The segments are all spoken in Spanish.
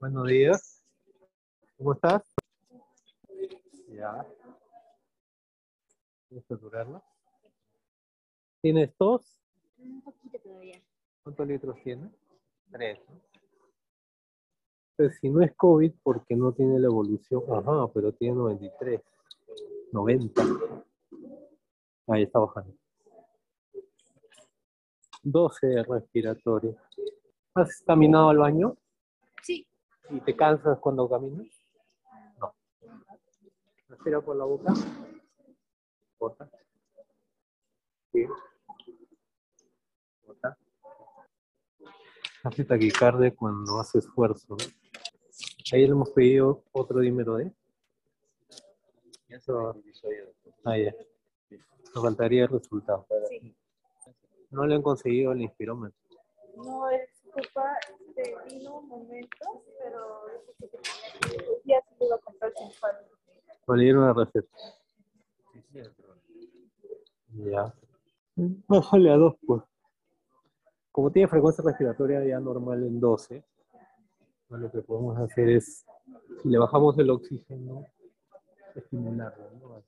Buenos días. ¿Cómo estás? Ya. ¿Quieres saturarla? ¿Tienes tos? Un poquito todavía. ¿Cuántos litros tiene? Tres. ¿no? Pues si no es COVID, porque no tiene la evolución. Ajá, pero tiene 93. 90. Ahí está bajando. 12 respiratorio. ¿Has caminado al baño? Sí. ¿Y te cansas cuando caminas? No. Respira por la boca. Bota. Sí. Bota. Hace taquicardia cuando hace esfuerzo. ¿no? Ahí le hemos pedido otro dímero D. Eso. Ah, ya. Nos faltaría el resultado. Sí. No le han conseguido el inspirómetro. No es culpa O receta. Ya. Bájale a 2, pues. Como tiene frecuencia respiratoria ya normal en 12, lo que podemos hacer es, si le bajamos el oxígeno, estimularlo, ¿no? A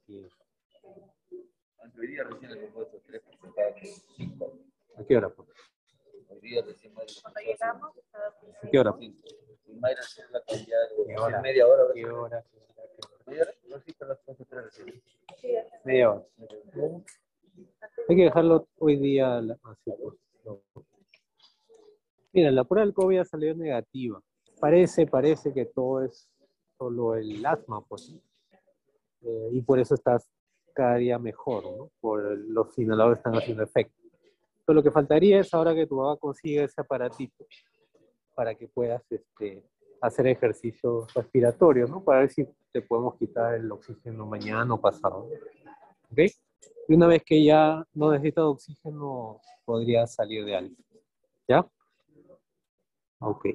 ¿A qué hora? Pues? ¿A qué hora? Mayra se la en media hora. ¿Qué hora? Media hora, no las Media hora. Hay que dejarlo hoy día así, pues, no. Mira, la prueba del COVID ha salido negativa. Parece, parece que todo es solo el asma, pues. Eh, y por eso estás cada día mejor, ¿no? Por los inhaladores están haciendo efecto. Pero lo que faltaría es ahora que tu mamá consiga ese aparatito para que puedas este, hacer ejercicio respiratorio, ¿no? Para ver si te podemos quitar el oxígeno mañana o pasado. ¿Ok? Y una vez que ya no necesitas oxígeno, podrías salir de algo. ¿Ya? Ok.